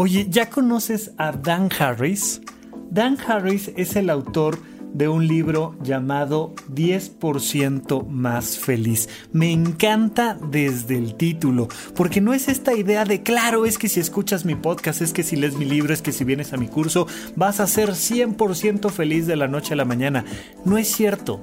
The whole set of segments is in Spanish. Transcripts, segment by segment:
Oye, ¿ya conoces a Dan Harris? Dan Harris es el autor de un libro llamado 10% más feliz. Me encanta desde el título, porque no es esta idea de, claro, es que si escuchas mi podcast, es que si lees mi libro, es que si vienes a mi curso, vas a ser 100% feliz de la noche a la mañana. No es cierto,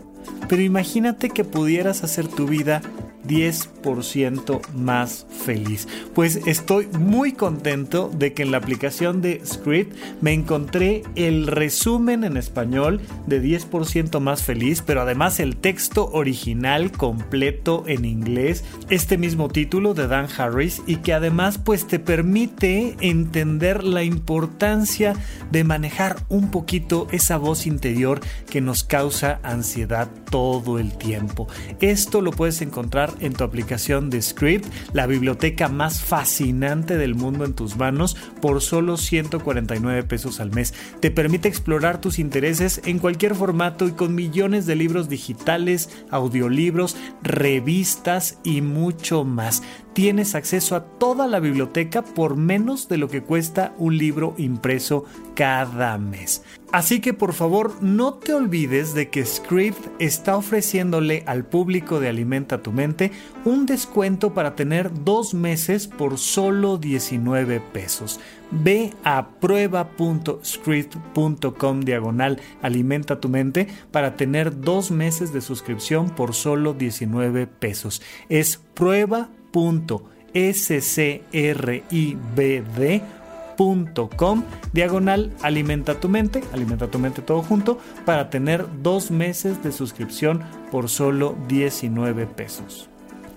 pero imagínate que pudieras hacer tu vida 10% más feliz. Pues estoy muy contento de que en la aplicación de Script me encontré el resumen en español de 10% más feliz, pero además el texto original completo en inglés, este mismo título de Dan Harris y que además pues te permite entender la importancia de manejar un poquito esa voz interior que nos causa ansiedad todo el tiempo. Esto lo puedes encontrar en tu aplicación de Script, la biblioteca más fascinante del mundo en tus manos por solo 149 pesos al mes. Te permite explorar tus intereses en cualquier formato y con millones de libros digitales, audiolibros, revistas y mucho más tienes acceso a toda la biblioteca por menos de lo que cuesta un libro impreso cada mes. Así que por favor no te olvides de que Script está ofreciéndole al público de Alimenta tu mente un descuento para tener dos meses por solo 19 pesos. Ve a prueba.script.com diagonal alimenta tu mente para tener dos meses de suscripción por solo 19 pesos. Es prueba www.scribd.com diagonal alimenta tu mente, alimenta tu mente todo junto, para tener dos meses de suscripción por solo 19 pesos.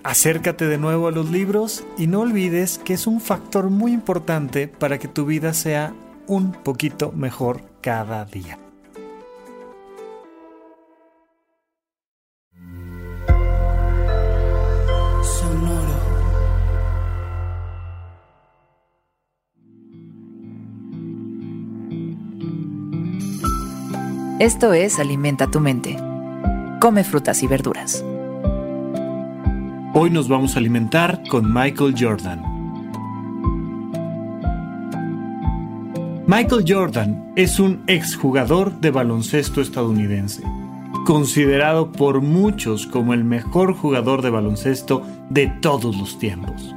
Acércate de nuevo a los libros y no olvides que es un factor muy importante para que tu vida sea un poquito mejor cada día. Esto es Alimenta tu mente. Come frutas y verduras. Hoy nos vamos a alimentar con Michael Jordan. Michael Jordan es un exjugador de baloncesto estadounidense, considerado por muchos como el mejor jugador de baloncesto de todos los tiempos.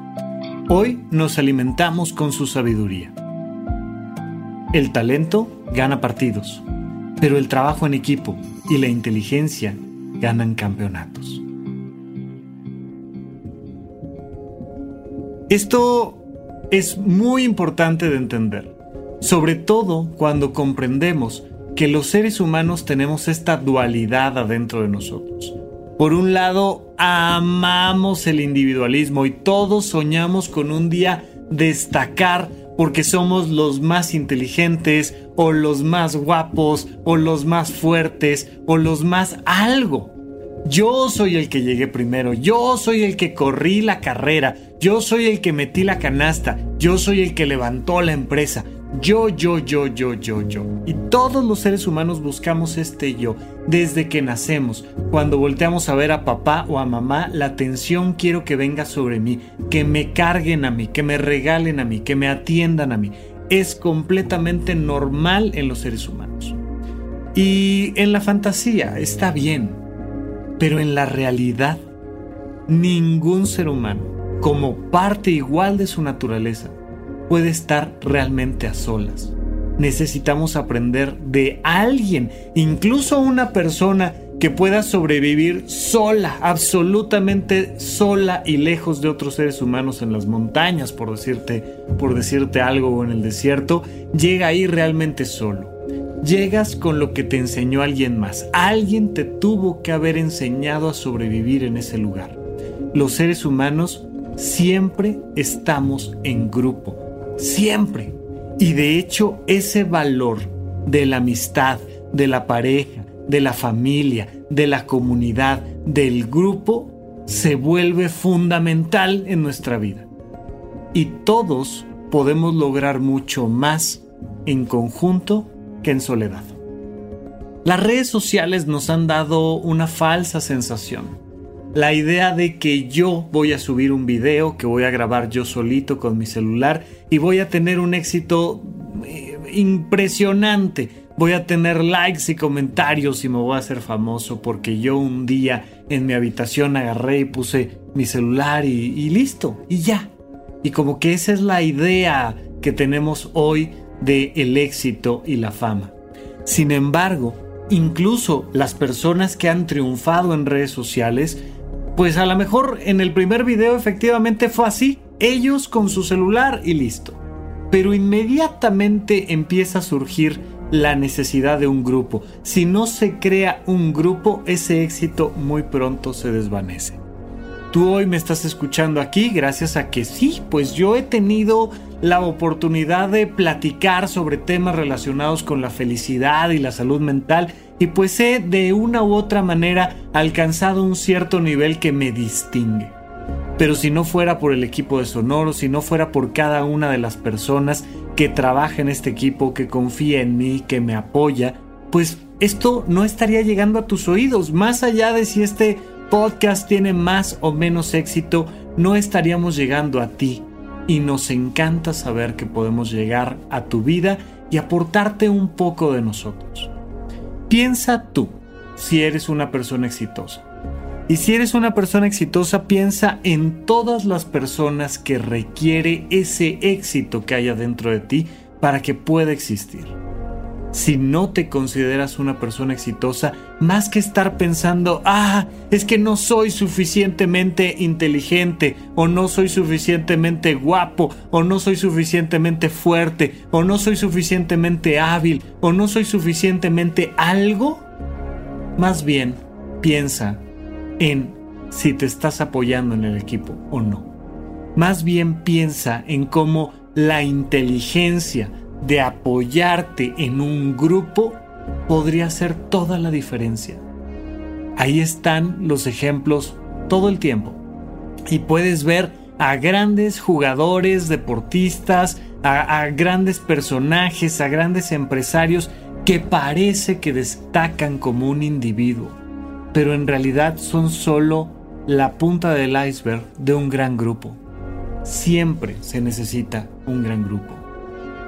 Hoy nos alimentamos con su sabiduría. El talento gana partidos pero el trabajo en equipo y la inteligencia ganan campeonatos. Esto es muy importante de entender, sobre todo cuando comprendemos que los seres humanos tenemos esta dualidad adentro de nosotros. Por un lado, amamos el individualismo y todos soñamos con un día destacar porque somos los más inteligentes o los más guapos o los más fuertes o los más algo. Yo soy el que llegué primero, yo soy el que corrí la carrera, yo soy el que metí la canasta, yo soy el que levantó la empresa, yo, yo, yo, yo, yo, yo. Y todos los seres humanos buscamos este yo desde que nacemos. Cuando volteamos a ver a papá o a mamá, la atención quiero que venga sobre mí, que me carguen a mí, que me regalen a mí, que me atiendan a mí. Es completamente normal en los seres humanos. Y en la fantasía está bien, pero en la realidad, ningún ser humano, como parte igual de su naturaleza, puede estar realmente a solas. Necesitamos aprender de alguien, incluso una persona que pueda sobrevivir sola, absolutamente sola y lejos de otros seres humanos en las montañas, por decirte, por decirte algo o en el desierto, llega ahí realmente solo. Llegas con lo que te enseñó alguien más. Alguien te tuvo que haber enseñado a sobrevivir en ese lugar. Los seres humanos siempre estamos en grupo siempre. Y de hecho ese valor de la amistad, de la pareja, de la familia, de la comunidad, del grupo, se vuelve fundamental en nuestra vida. Y todos podemos lograr mucho más en conjunto que en soledad. Las redes sociales nos han dado una falsa sensación la idea de que yo voy a subir un video que voy a grabar yo solito con mi celular y voy a tener un éxito eh, impresionante. Voy a tener likes y comentarios y me voy a hacer famoso porque yo un día en mi habitación agarré y puse mi celular y, listo, y ya. Y como que esa es la idea que tenemos hoy de el éxito y la fama. Sin embargo, incluso las personas que han triunfado en redes sociales, pues a lo mejor en el primer video efectivamente fue así, ellos con su celular y listo. Pero inmediatamente empieza a surgir la necesidad de un grupo. Si no se crea un grupo, ese éxito muy pronto se desvanece. Tú hoy me estás escuchando aquí gracias a que sí, pues yo he tenido la oportunidad de platicar sobre temas relacionados con la felicidad y la salud mental y pues he de una u otra manera alcanzado un cierto nivel que me distingue. Pero si no fuera por el equipo de Sonoro, si no fuera por cada una de las personas que trabaja en este equipo, que confía en mí, que me apoya, pues esto no estaría llegando a tus oídos. Más allá de si este podcast tiene más o menos éxito, no estaríamos llegando a ti. Y nos encanta saber que podemos llegar a tu vida y aportarte un poco de nosotros. Piensa tú si eres una persona exitosa. Y si eres una persona exitosa, piensa en todas las personas que requiere ese éxito que haya dentro de ti para que pueda existir. Si no te consideras una persona exitosa, más que estar pensando, ah, es que no soy suficientemente inteligente, o no soy suficientemente guapo, o no soy suficientemente fuerte, o no soy suficientemente hábil, o no soy suficientemente algo, más bien piensa en si te estás apoyando en el equipo o no. Más bien piensa en cómo la inteligencia de apoyarte en un grupo podría hacer toda la diferencia. Ahí están los ejemplos todo el tiempo. Y puedes ver a grandes jugadores, deportistas, a, grandes personajes, a grandes empresarios que parece que destacan como un individuo pero en realidad son solo la punta del iceberg de un gran grupo. Siempre se necesita un gran grupo.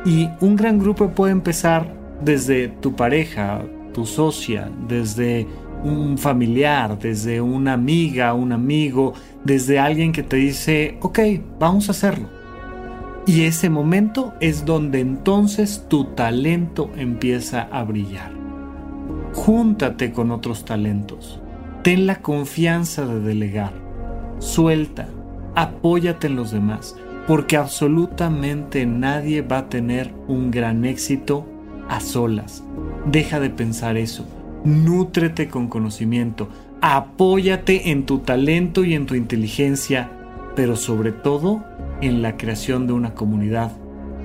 Y un gran grupo puede empezar desde tu pareja, tu socia, desde un familiar, desde una amiga, un amigo, desde alguien que te dice, ok, vamos a hacerlo. Y ese momento es donde entonces tu talento empieza a brillar júntate con otros talentos. Ten la confianza de delegar. Suelta. Apóyate en los demás. Porque absolutamente nadie va a tener un gran éxito a solas. Deja de pensar eso. Nútrete con conocimiento. Apóyate en tu talento y en tu inteligencia. Pero sobre todo en la creación de una comunidad,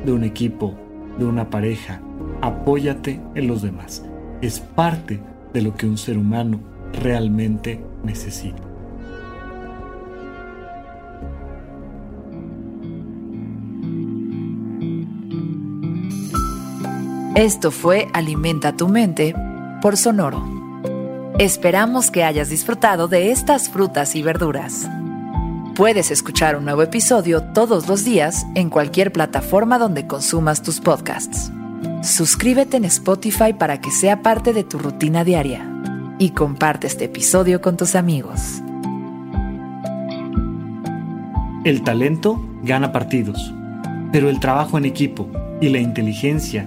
de un equipo, de una pareja. Apóyate en los demás es parte de lo que un ser humano realmente necesita. Esto fue Alimenta tu mente por Sonoro. Esperamos que hayas disfrutado de estas frutas y verduras. Puedes escuchar un nuevo episodio todos los días en cualquier plataforma donde consumas tus podcasts. Suscríbete en Spotify para que sea parte de tu rutina diaria y comparte este episodio con tus amigos. El talento gana partidos, pero el trabajo en equipo y la inteligencia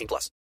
18 plus.